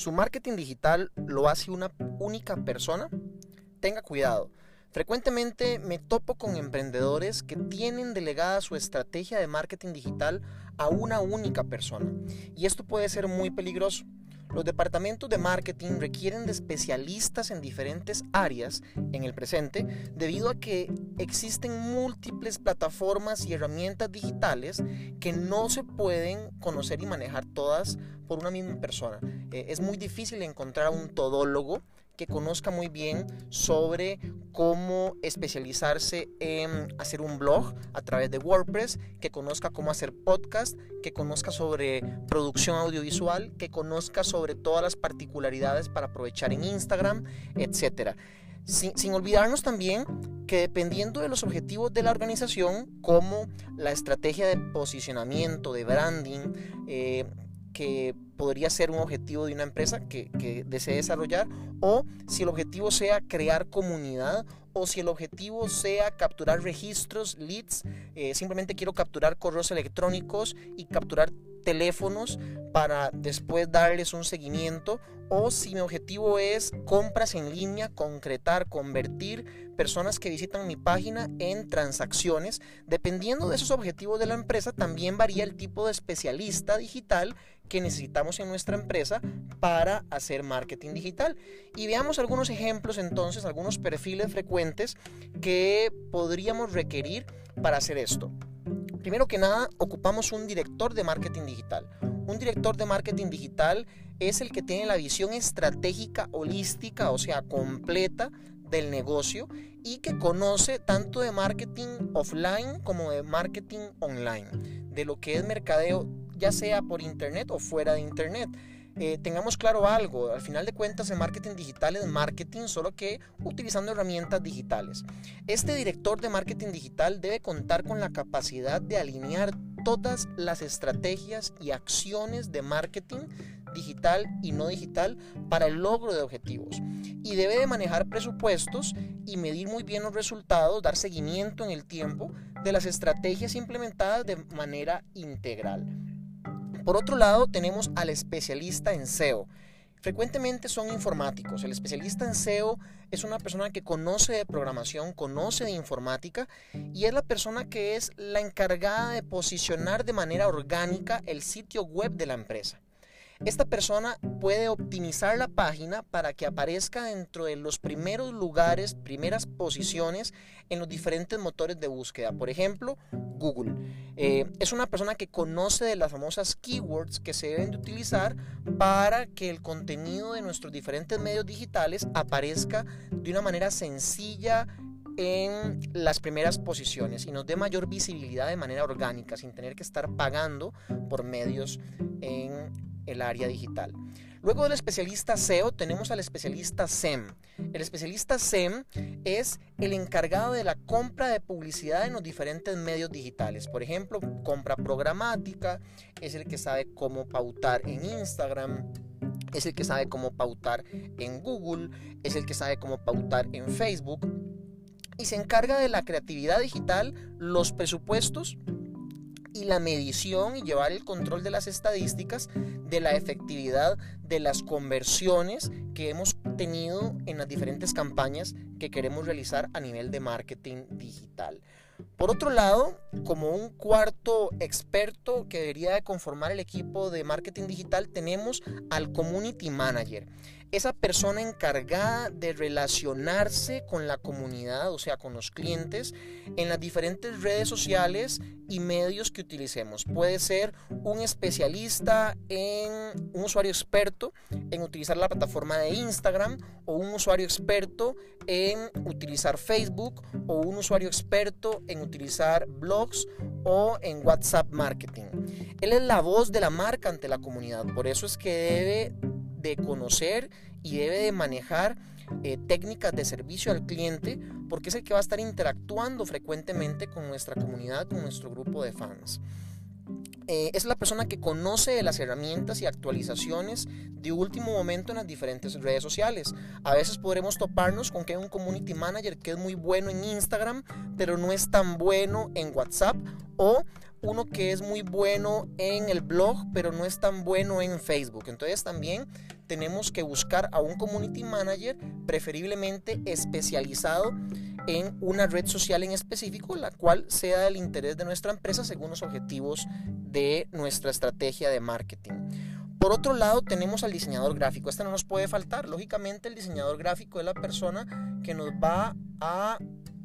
su marketing digital lo hace una única persona, tenga cuidado. Frecuentemente me topo con emprendedores que tienen delegada su estrategia de marketing digital a una única persona y esto puede ser muy peligroso. Los departamentos de marketing requieren de especialistas en diferentes áreas en el presente debido a que existen múltiples plataformas y herramientas digitales que no se pueden conocer y manejar todas por una misma persona. Eh, es muy difícil encontrar un todólogo que conozca muy bien sobre cómo especializarse en hacer un blog a través de WordPress, que conozca cómo hacer podcast, que conozca sobre producción audiovisual, que conozca sobre todas las particularidades para aprovechar en Instagram, etc. Sin, olvidarnos también que dependiendo de los objetivos de la organización, como la estrategia de posicionamiento, de branding, eh, que podría ser un objetivo de una empresa que, desee desarrollar o si el objetivo sea crear comunidad o si el objetivo sea capturar registros, leads, eh, simplemente quiero capturar correos electrónicos y capturar teléfonos para después darles un seguimiento o si mi objetivo es compras en línea, concretar, convertir personas que visitan mi página en transacciones, dependiendo de esos objetivos de la empresa también varía el tipo de especialista digital que necesitamos en nuestra empresa para hacer marketing digital. Y veamos algunos ejemplos entonces, algunos perfiles frecuentes que podríamos requerir para hacer esto. Primero que nada, ocupamos un director de marketing digital. Un director de marketing digital es el que tiene la visión estratégica holística, o sea, completa del negocio y que conoce tanto de marketing offline como de marketing online, de lo que es mercadeo, ya sea por internet o fuera de internet. Eh, tengamos claro algo, al final de cuentas el marketing digital es marketing, solo que utilizando herramientas digitales. Este director de marketing digital debe contar con la capacidad de alinear todas las estrategias y acciones de marketing digital y no digital para el logro de objetivos. Y debe de manejar presupuestos y medir muy bien los resultados, dar seguimiento en el tiempo de las estrategias implementadas de manera integral. Por otro lado, tenemos al especialista en SEO. Frecuentemente son informáticos. El especialista en SEO es una persona que conoce de programación, conoce de informática y es la persona que es la encargada de posicionar de manera orgánica el sitio web de la empresa. Esta persona puede optimizar la página para que aparezca dentro de los primeros lugares, primeras posiciones en los diferentes motores de búsqueda. Por ejemplo, Google. Eh, es una persona que conoce de las famosas keywords que se deben de utilizar para que el contenido de nuestros diferentes medios digitales aparezca de una manera sencilla, en las primeras posiciones y nos dé mayor visibilidad de manera orgánica sin tener que estar pagando por medios en el área digital. Luego del especialista SEO tenemos al especialista SEM. El especialista SEM es el encargado de la compra de publicidad en los diferentes medios digitales. Por ejemplo, compra programática, es el que sabe cómo pautar en Instagram, es el que sabe cómo pautar en Google, es el que sabe cómo pautar en Facebook y se encarga de la creatividad digital, los presupuestos y la medición y llevar el control de las estadísticas de la efectividad de las conversiones que hemos tenido en las diferentes campañas que queremos realizar a nivel de marketing digital. Por otro lado, como un cuarto experto que debería de conformar el equipo de marketing digital, tenemos al community manager esa persona encargada de relacionarse con la comunidad, o sea, con los clientes, en las diferentes redes sociales y medios que utilicemos. Puede ser un especialista en un usuario experto en utilizar la plataforma de Instagram o un usuario experto en utilizar Facebook o un usuario experto en utilizar blogs o en WhatsApp marketing. Él es la voz de la marca ante la comunidad, por eso es que debe de conocer y debe de manejar eh, técnicas de servicio al cliente porque es el que va a estar interactuando frecuentemente con nuestra comunidad, con nuestro grupo de fans. Eh, es la persona que conoce las herramientas y actualizaciones de último momento en las diferentes redes sociales. A veces podremos toparnos con que hay un community manager que es muy bueno en Instagram, pero no es tan bueno en WhatsApp o uno que es muy bueno en el blog, pero no es tan bueno en Facebook. Entonces también tenemos que buscar a un community manager preferiblemente especializado en una red social en específico, la cual sea del interés de nuestra empresa según los objetivos de nuestra estrategia de marketing. Por otro lado, tenemos al diseñador gráfico. Este no nos puede faltar. Lógicamente, el diseñador gráfico es la persona que nos va a,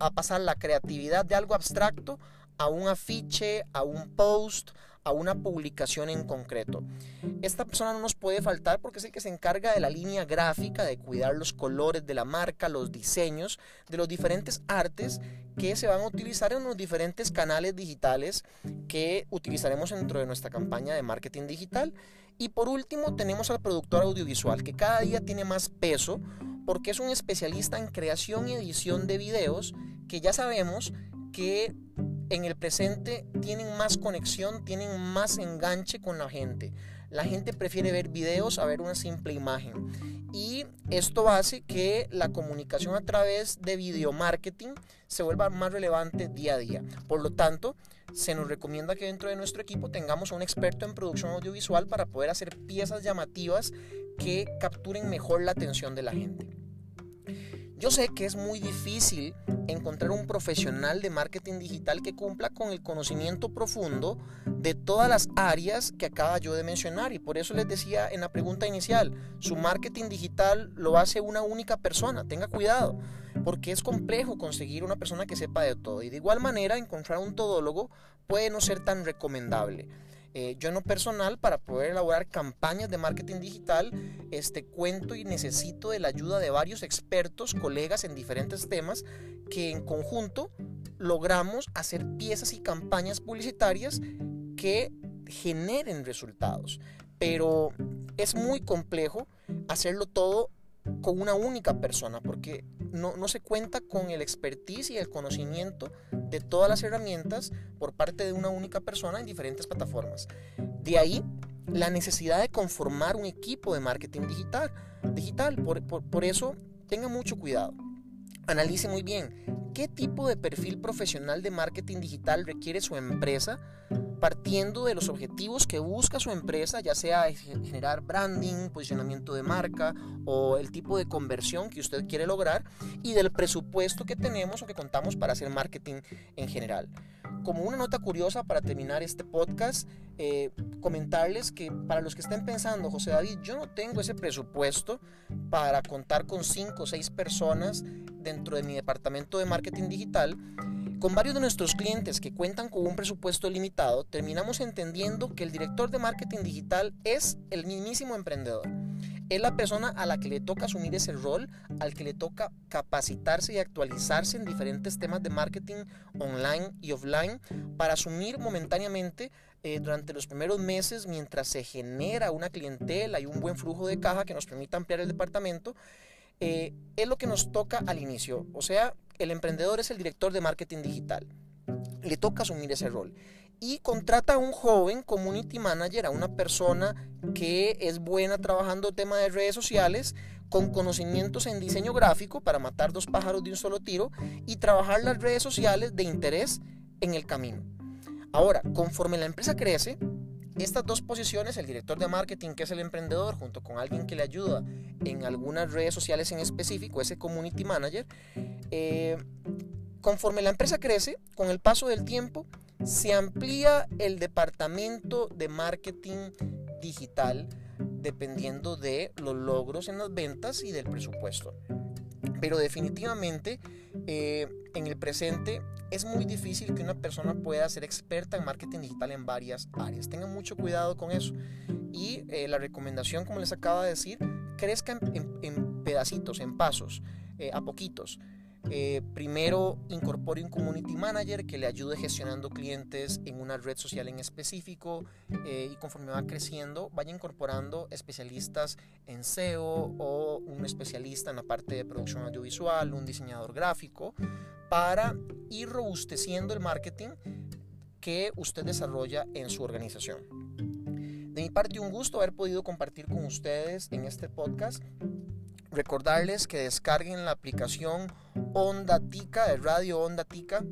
a pasar la creatividad de algo abstracto a un afiche, a un post, a una publicación en concreto. Esta persona no nos puede faltar porque es el que se encarga de la línea gráfica, de cuidar los colores de la marca, los diseños, de los diferentes artes que se van a utilizar en los diferentes canales digitales que utilizaremos dentro de nuestra campaña de marketing digital. Y por último tenemos al productor audiovisual que cada día tiene más peso porque es un especialista en creación y edición de videos que ya sabemos que en el presente tienen más conexión, tienen más enganche con la gente. La gente prefiere ver videos a ver una simple imagen. Y esto hace que la comunicación a través de video marketing se vuelva más relevante día a día. Por lo tanto, se nos recomienda que dentro de nuestro equipo tengamos un experto en producción audiovisual para poder hacer piezas llamativas que capturen mejor la atención de la gente. Yo sé que es muy difícil encontrar un profesional de marketing digital que cumpla con el conocimiento profundo de todas las áreas que acaba yo de mencionar y por eso les decía en la pregunta inicial, su marketing digital lo hace una única persona, tenga cuidado, porque es complejo conseguir una persona que sepa de todo y de igual manera encontrar un todólogo puede no ser tan recomendable. Eh, yo en lo personal, para poder elaborar campañas de marketing digital, este, cuento y necesito de la ayuda de varios expertos, colegas en diferentes temas, que en conjunto logramos hacer piezas y campañas publicitarias que generen resultados. Pero es muy complejo hacerlo todo con una única persona, porque no, no, se cuenta con el expertise y el conocimiento de todas las herramientas por parte de una única persona en diferentes plataformas. De ahí la necesidad de conformar un equipo de marketing digital. digital. Por, por, por eso, tenga mucho cuidado. Analice muy bien qué tipo de perfil profesional de marketing digital requiere su empresa partiendo de los objetivos que busca su empresa, ya sea generar branding, posicionamiento de marca o el tipo de conversión que usted quiere lograr y del presupuesto que tenemos o que contamos para hacer marketing en general. Como una nota curiosa para terminar este podcast, eh, comentarles que para los que estén pensando, José David, yo no tengo ese presupuesto para contar con 5 o 6 personas dentro de mi departamento de marketing digital, con varios de nuestros clientes que cuentan con un presupuesto limitado, terminamos entendiendo que el director de marketing digital es el mismísimo emprendedor. Es la persona a la que le toca asumir ese rol, al que le toca capacitarse y actualizarse en diferentes temas de marketing online y offline para asumir momentáneamente eh, durante los primeros meses mientras se genera una clientela y un buen flujo de caja que nos permita ampliar el departamento. Eh, es lo que nos toca al inicio. O sea, el emprendedor es el director de marketing digital. Le toca asumir ese rol. Y contrata a un joven community manager, a una persona que es buena trabajando tema de redes sociales, con conocimientos en diseño gráfico para matar dos pájaros de un solo tiro y trabajar las redes sociales de interés en el camino. Ahora, conforme la empresa crece, estas dos posiciones, el director de marketing, que es el emprendedor, junto con alguien que le ayuda en algunas redes sociales en específico, ese community manager, eh, conforme la empresa crece, con el paso del tiempo, se amplía el departamento de marketing digital dependiendo de los logros en las ventas y del presupuesto. Pero definitivamente eh, en el presente es muy difícil que una persona pueda ser experta en marketing digital en varias áreas. Tengan mucho cuidado con eso. Y eh, la recomendación, como les acabo de decir, crezca en, pedacitos, en pasos, eh, a poquitos. Eh, primero incorpore un community manager que le ayude gestionando clientes en una red social en específico y conforme va creciendo vaya incorporando especialistas en SEO o un especialista en la parte de producción audiovisual, un diseñador gráfico para ir robusteciendo el marketing que usted desarrolla en su organización. De mi parte, un gusto haber podido compartir con ustedes en este podcast. Recordarles que descarguen la aplicación Onda Tica, de Radio Onda Tica,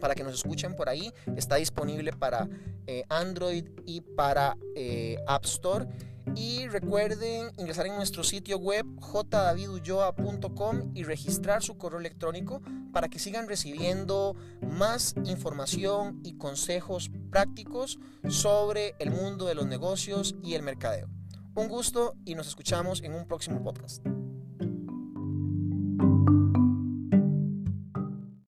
para que nos escuchen por ahí. Está disponible para eh, Android y para eh, App Store. Y recuerden ingresar en nuestro sitio web jdavidulloa.com y registrar su correo electrónico para que sigan recibiendo más información y consejos prácticos sobre el mundo de los negocios y el mercadeo. Un gusto y nos escuchamos en un próximo podcast.